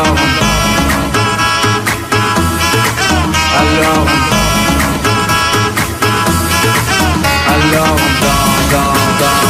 alone. Alone. Alone, gone, gone, gone.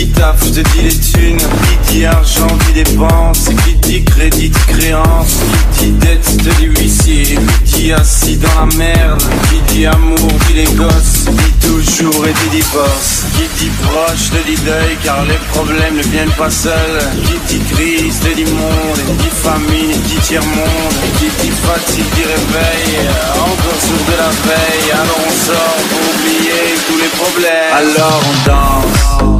qui dit taf, te dis les thunes, qui dit argent, qui dépense, qui dit crédit, dit créance, qui dit dette, te dit huissier, qui dit assis dans la merde, qui dit amour, dit les gosses, dit toujours et dit divorce, qui dit proche, te dit deuil, car les problèmes ne viennent pas seuls, qui dit crise, te dit monde, qui dit famine, qui dit tiers-monde, qui dit fatigue, dit réveil, encore sourd de la veille, alors on sort pour oublier tous les problèmes. Alors on danse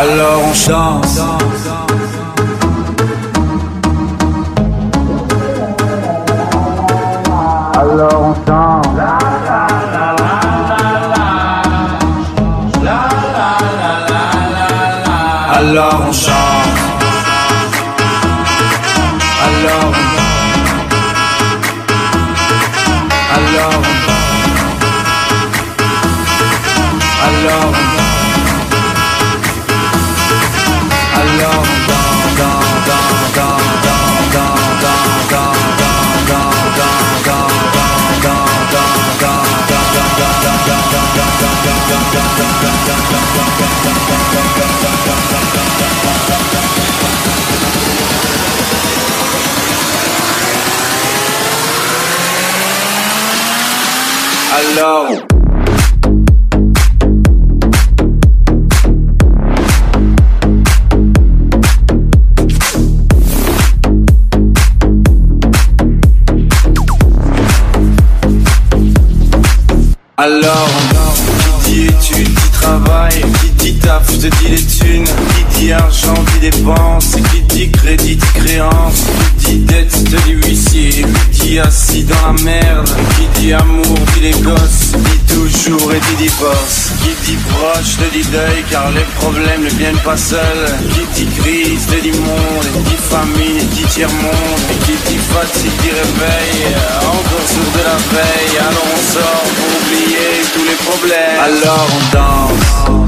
Alors on chante. Alors on chante. Alors, qui dit études, qui travaille, te les thunes, qui dit argent, qui dépense, qui dit crédit, dit créance, qui dit dette, te dit huissier, qui dit assis dans la merde, qui dit amour, dit les gosses, dit toujours et dit divorce, qui dit proche, te dit deuil, car les problèmes ne viennent pas seuls, qui dit crise, te dit monde, qui dit famine, dit tiers-monde, qui dit fatigue, dit réveil, encore sourd de la veille, alors on sort pour oublier tous les problèmes. Alors on danse.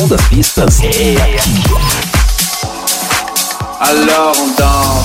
Som das pistas é aqui. Alors on danse.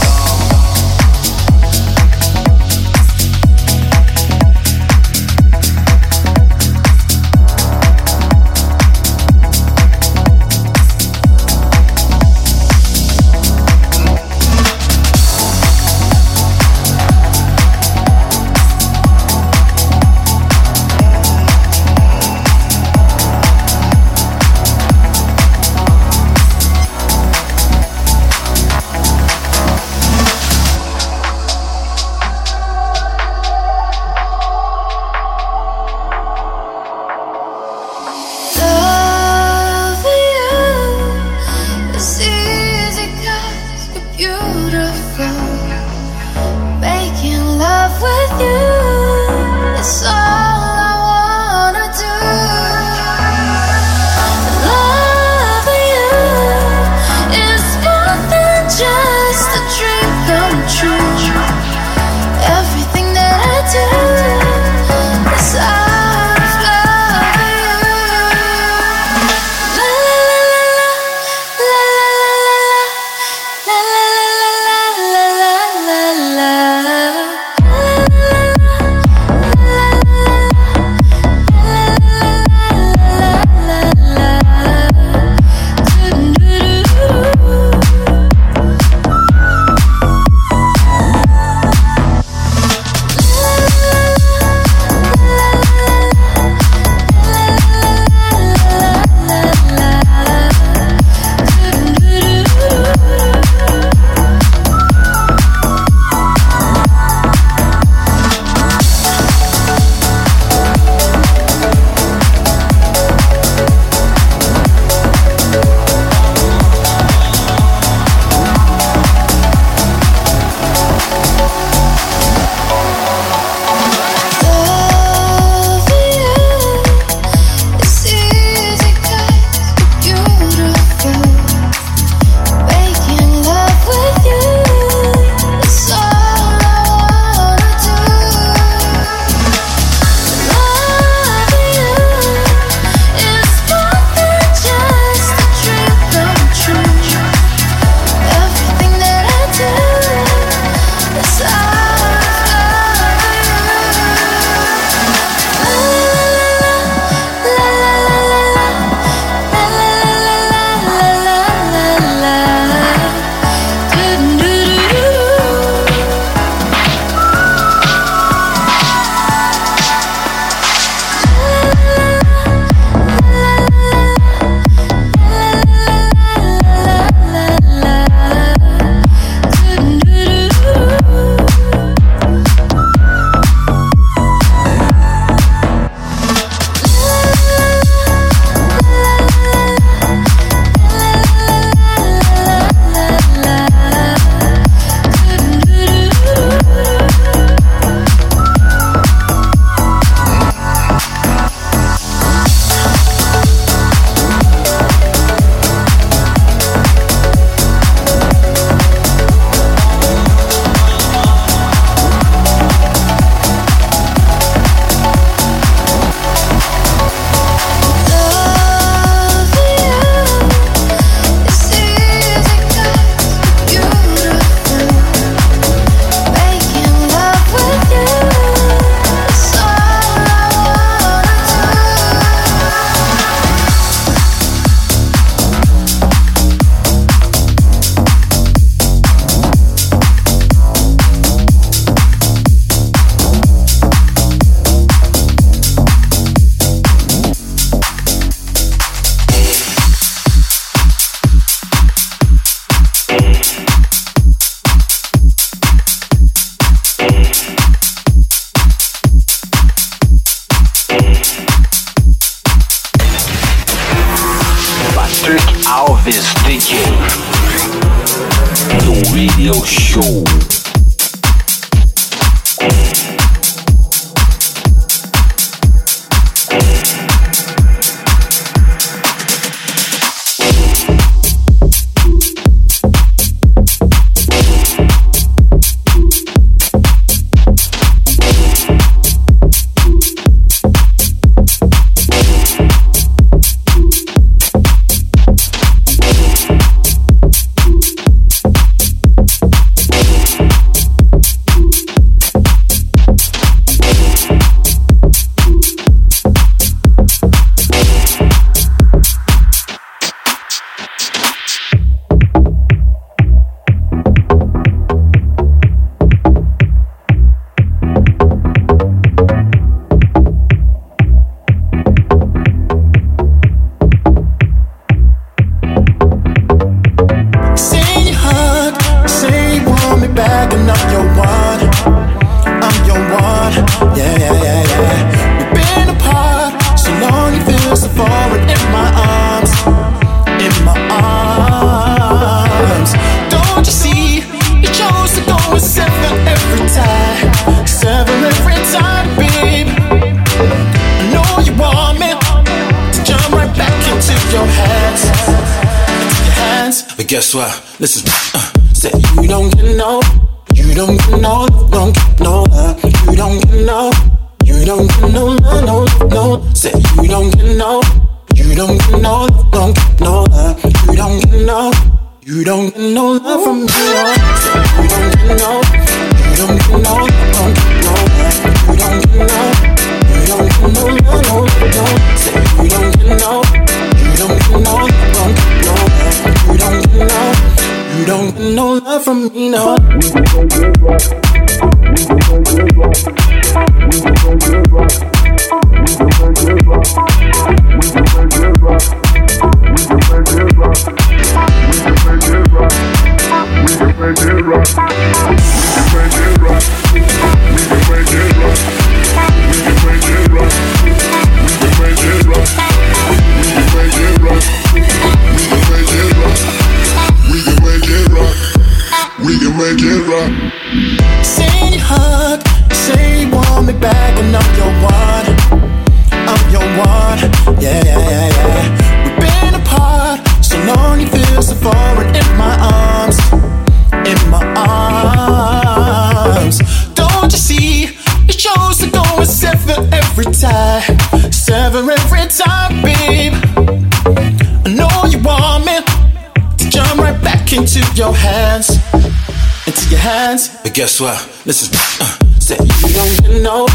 guess what? Listen, uh, say you don't get no,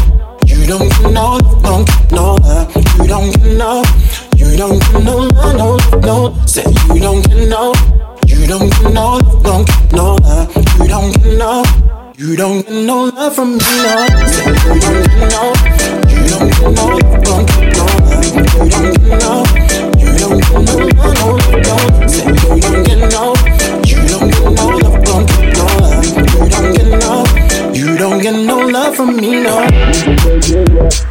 you don't get no, don't get no love, you don't get no, you don't get no love, no, no. Say you don't get no, you don't get no, don't get no love, you don't get no. You don't get no love from me, no. Say you don't get no, you don't get no, don't get no love, you don't get no, you don't get no, love, no, no. Say you don't love from me, no.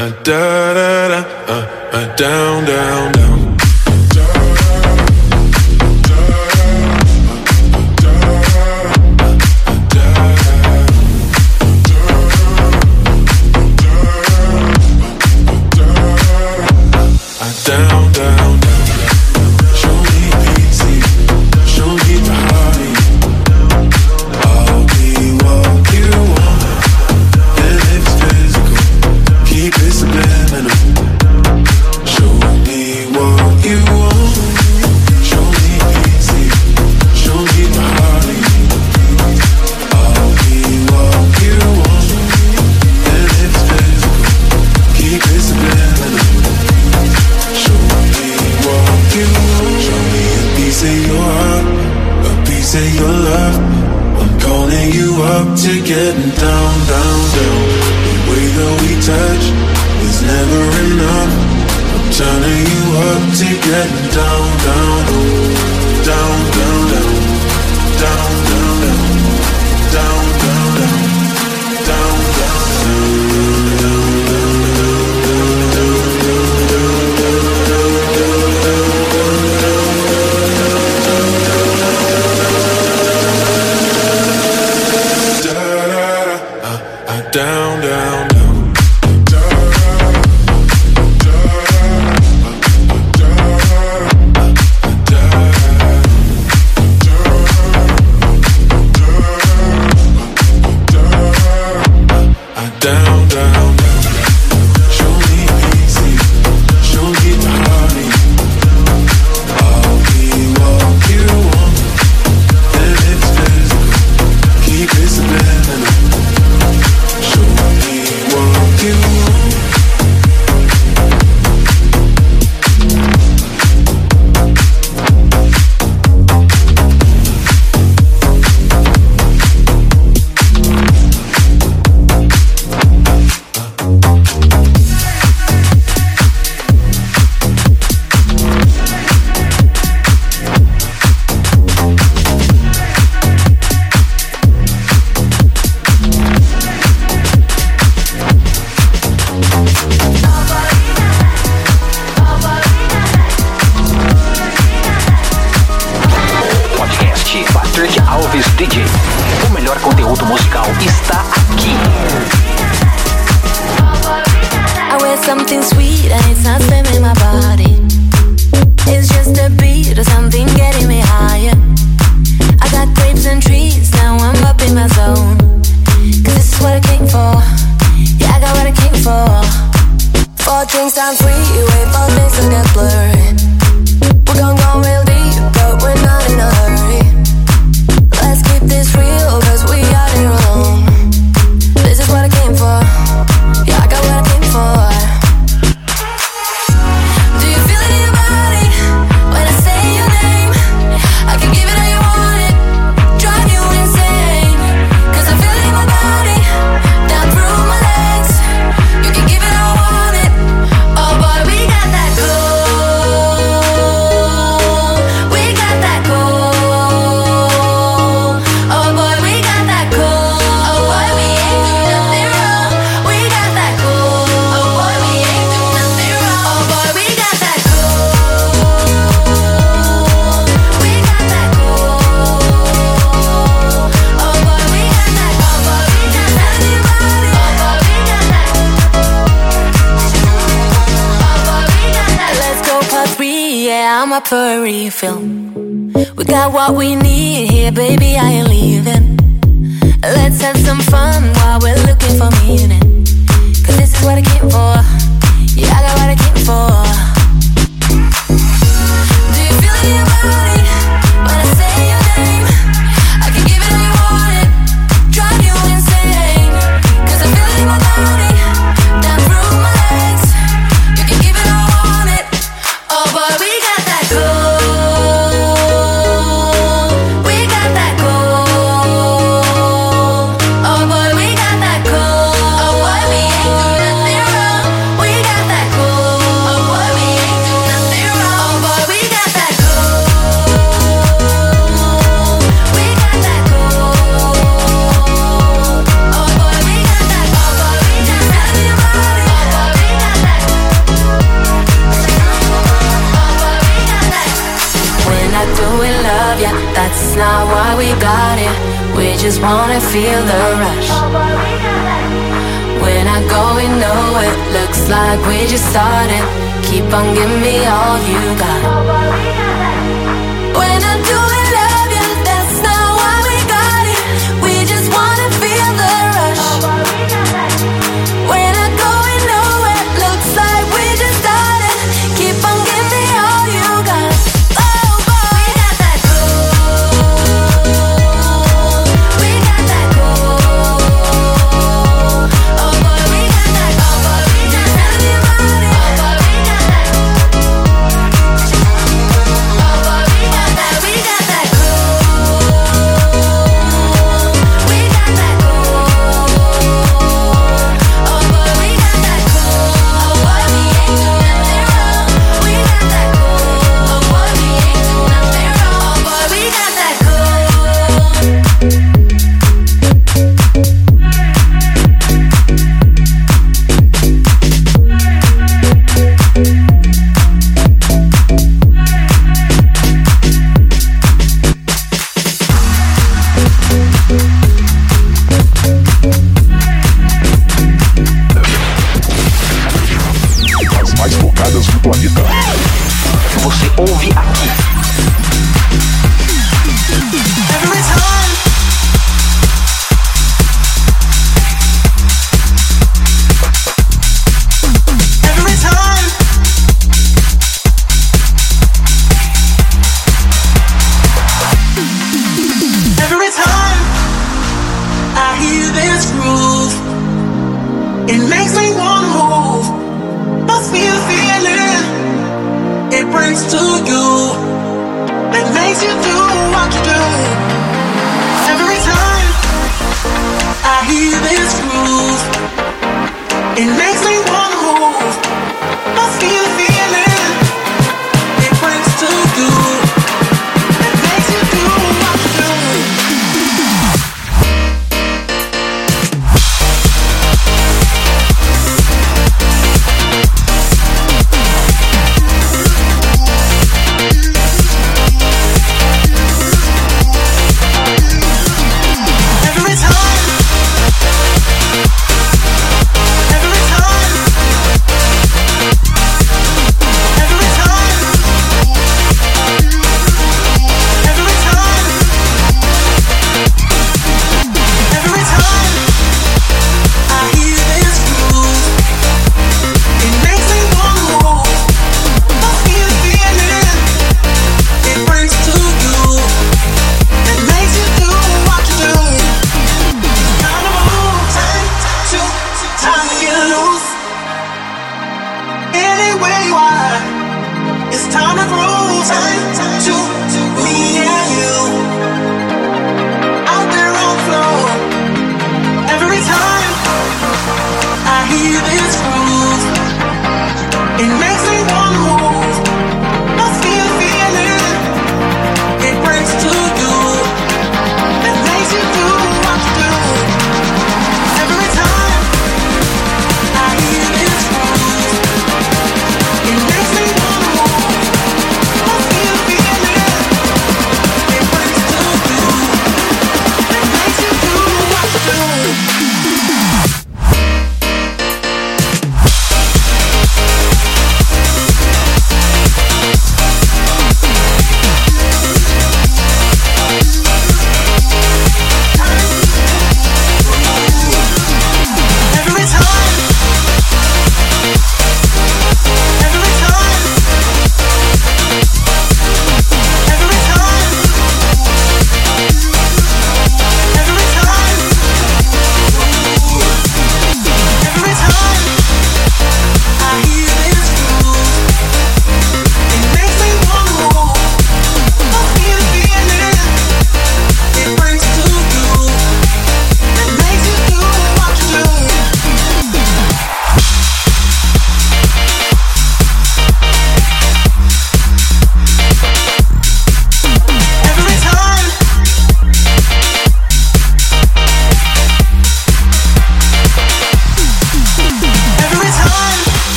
Uh, da da da, uh, uh, down, down, down. to your love I'm calling you up to getting down, down, down. The way that we touch is never enough. I'm turning you up to getting down, down, down, down, down, down, down. Mix DJ. O melhor conteúdo musical está aqui. I wear something sweet and it's not spamming my body. It's just a beat or something getting me higher. I got grapes and trees, now I'm up in my zone. Cause this is what I came for. Yeah, I got what I came for. Four drinks, I'm free, wait, four things, I got blurred. refill. loose you are. It's time to groove. Time, time to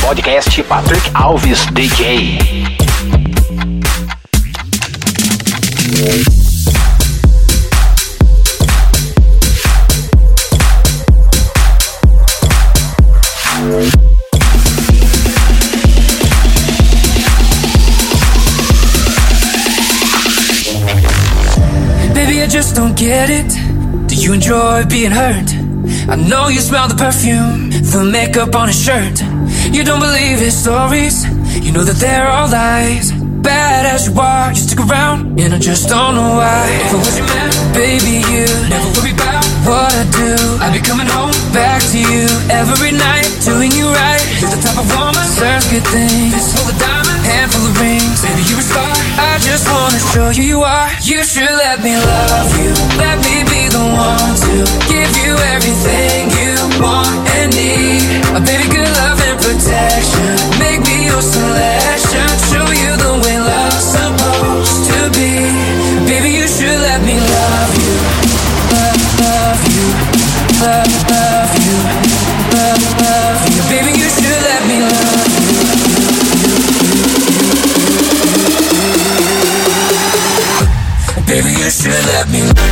Podcast Patrick Alves DJ. Baby, I just don't get it. Do you enjoy being hurt? I know you smell the perfume, the makeup on his shirt. You don't believe his stories, you know that they're all lies. Bad as you are, you stick around, and I just don't know why. If I was your man, baby, you never worry about what I do. I'd be coming home back to you every night, doing you right. You're the type of woman, serves good things. Of diamonds, handful of rings. Star. I just wanna show you you are. You should let me love you. Let me be the one to give you everything you want and need. A baby, good love and protection. Make me your selection. Show you the You should let me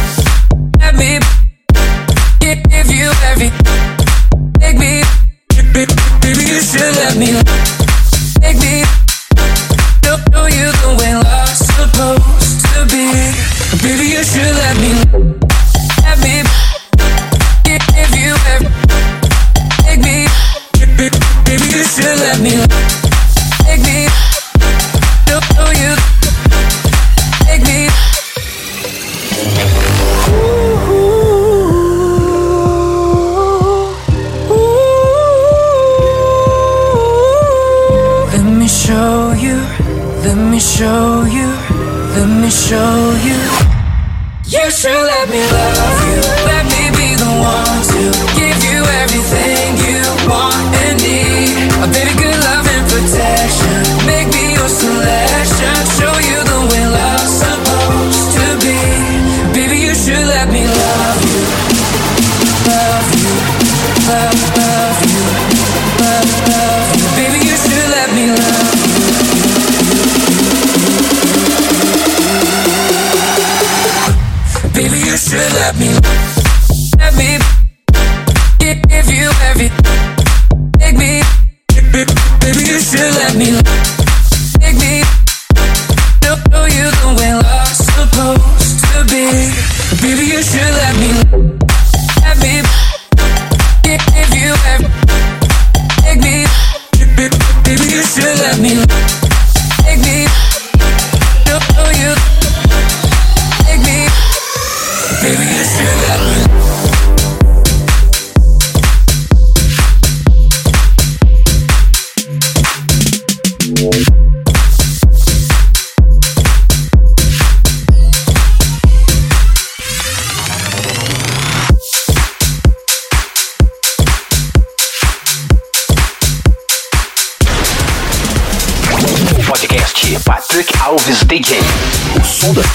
me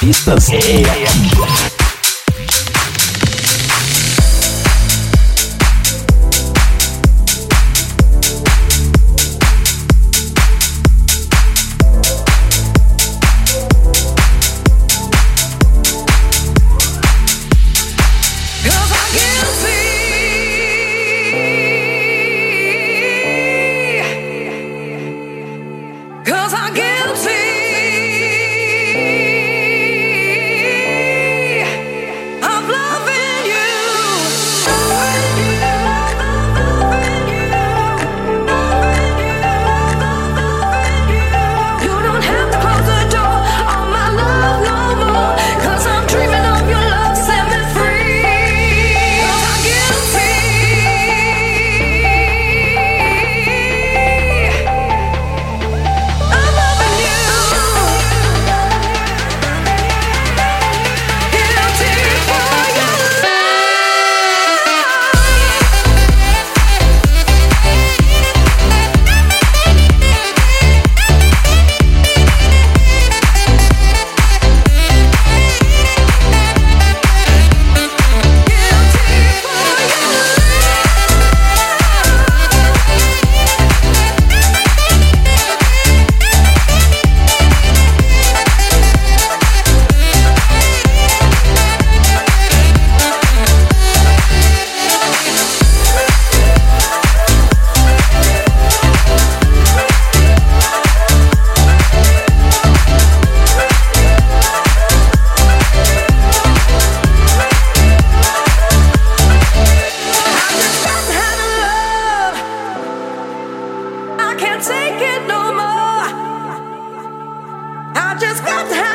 artistas. É, é aqui. just got to have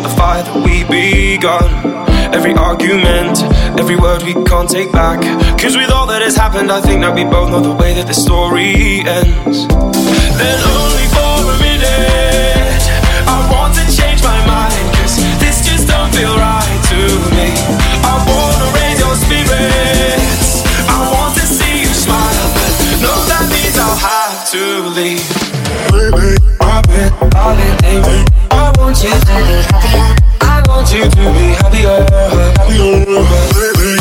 In the fire that we begun. Every argument, every word we can't take back. Cause with all that has happened, I think that we both know the way that the story ends. Then only for a minute, I want to change my mind. Cause this just don't feel right to me. I wanna raise your spirits. I want to see you smile, but no, that means I'll have to leave baby. I've been falling lately. I want you to be happier. I want you to be happier. Baby.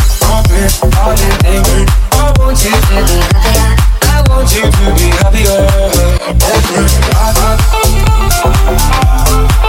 Lately. I want you to be happier. I want you to be happier.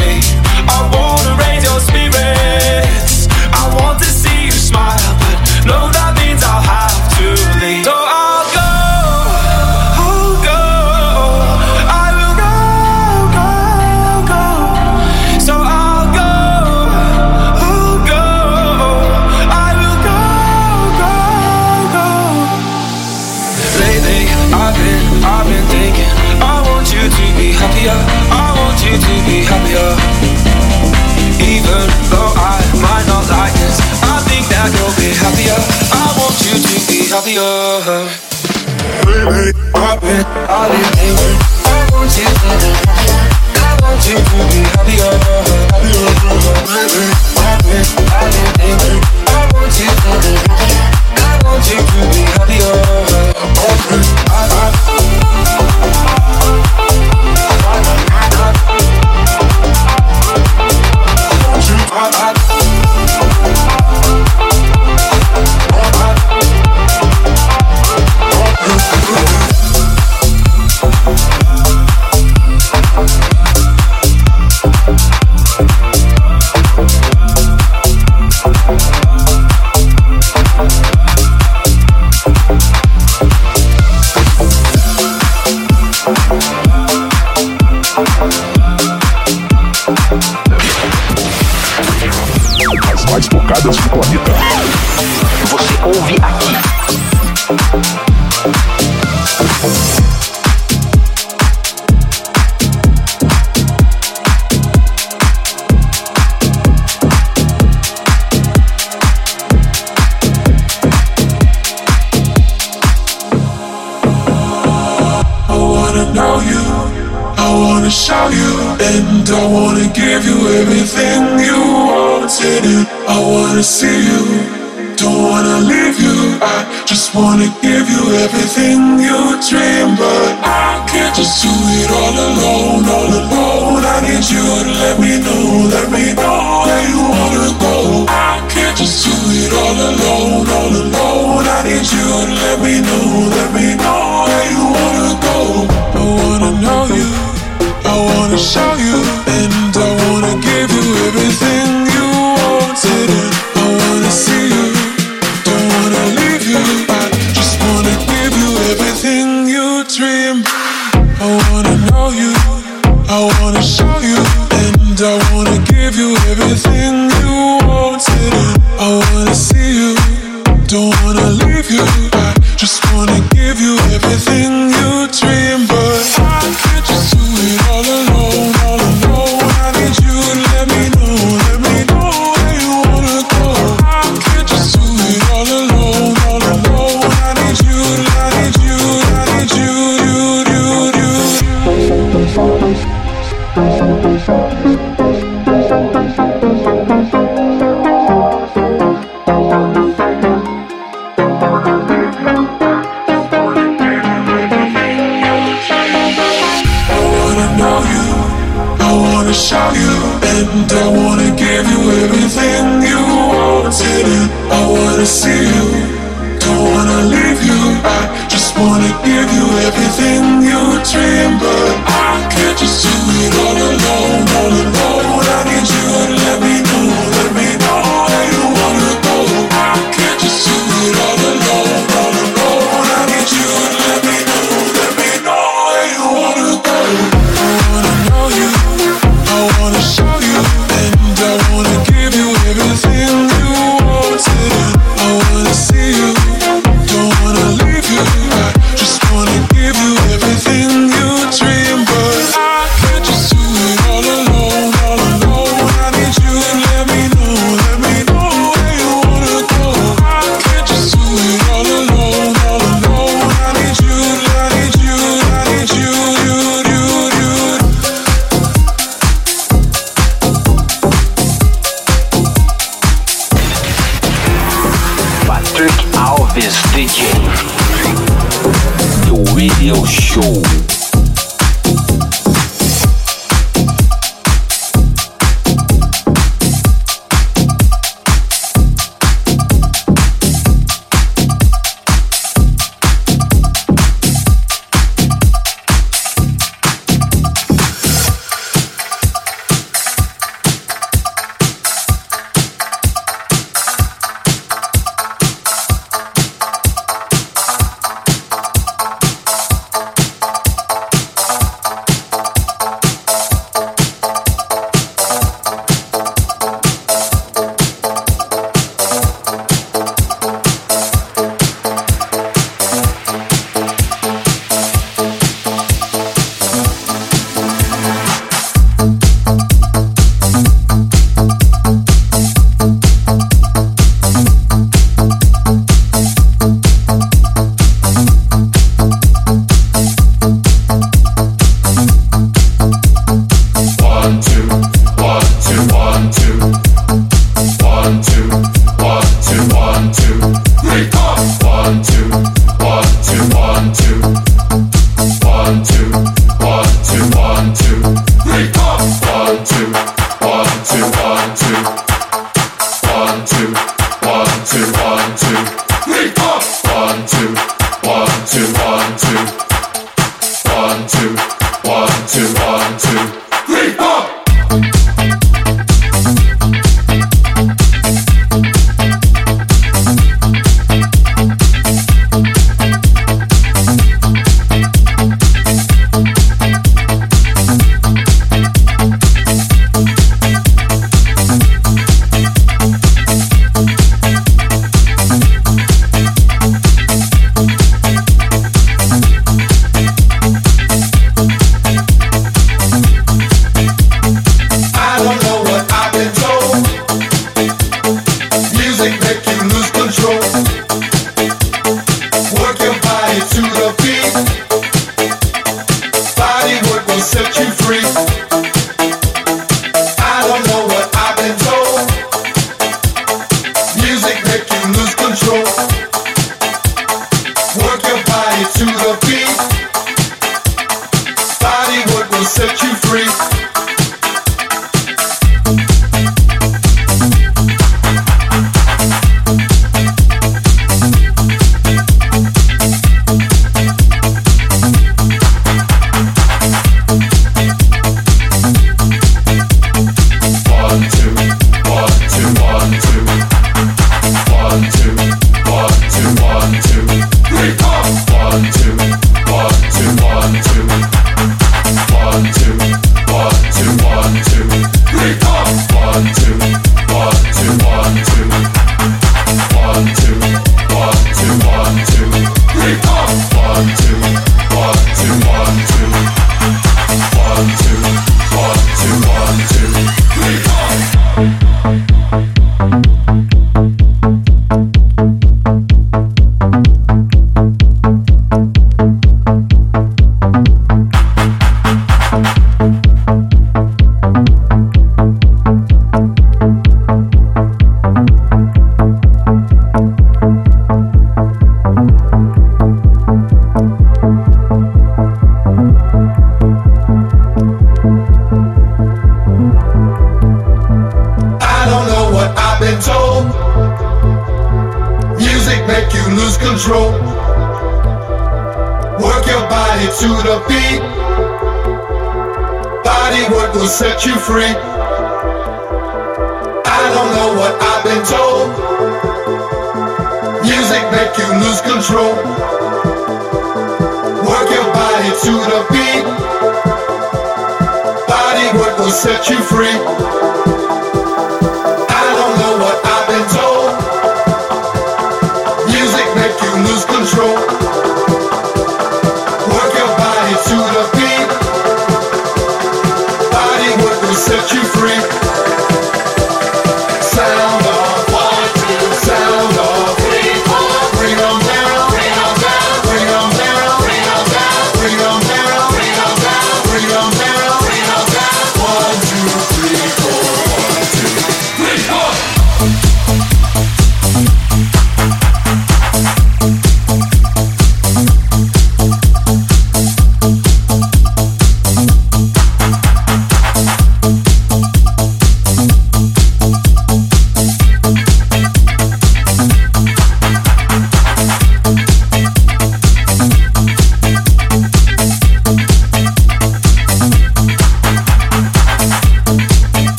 I wanna know you, everything you wanted. I wanna see you, don't want to leave you. I just want to give you everything you dream But I can't just do it all alone all alone. I need you to let me know there we go There you wanna show you, and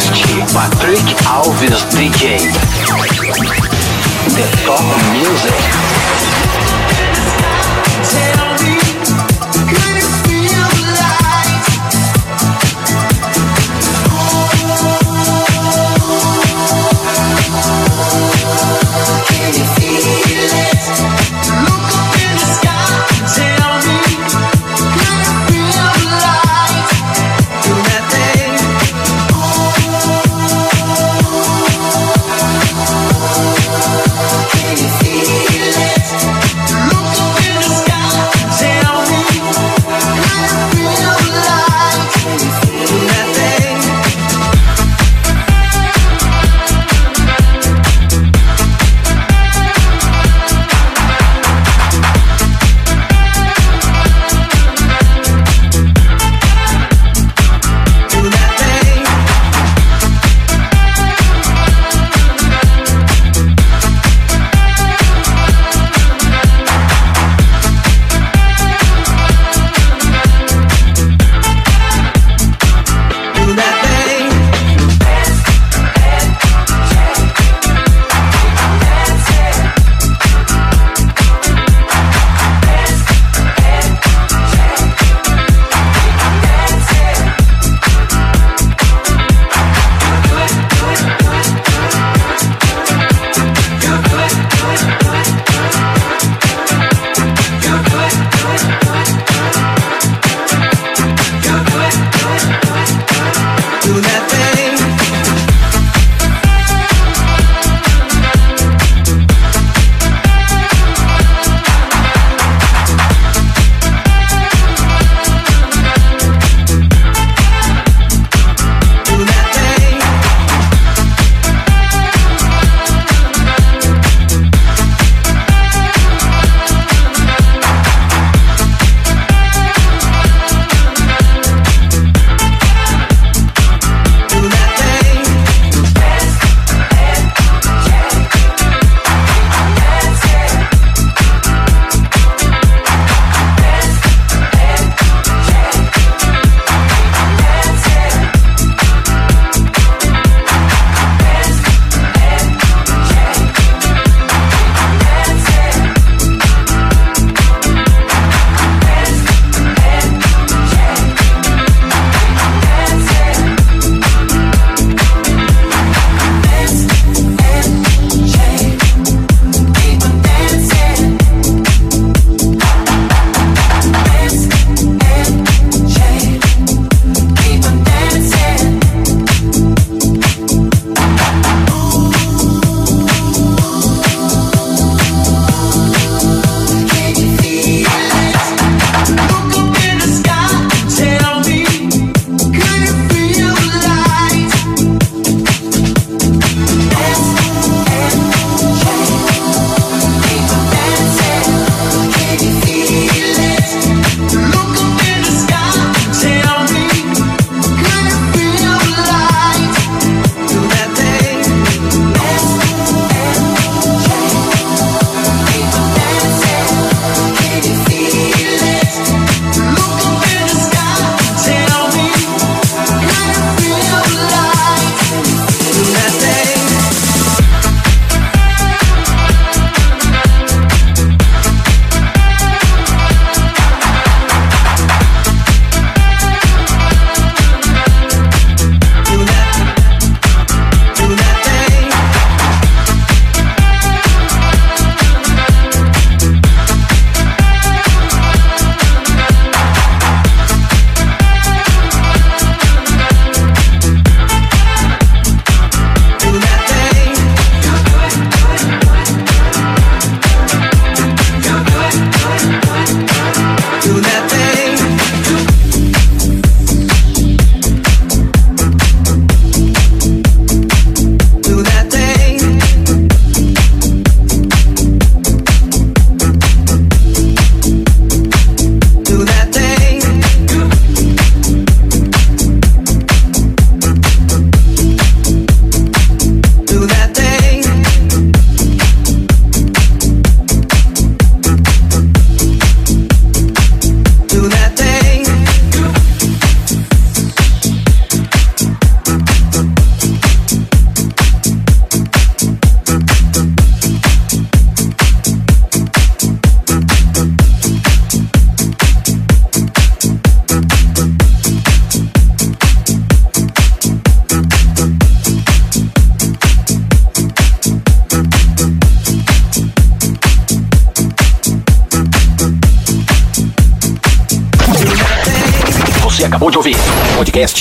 Podcast Patrick Alves DJ. The Top Music.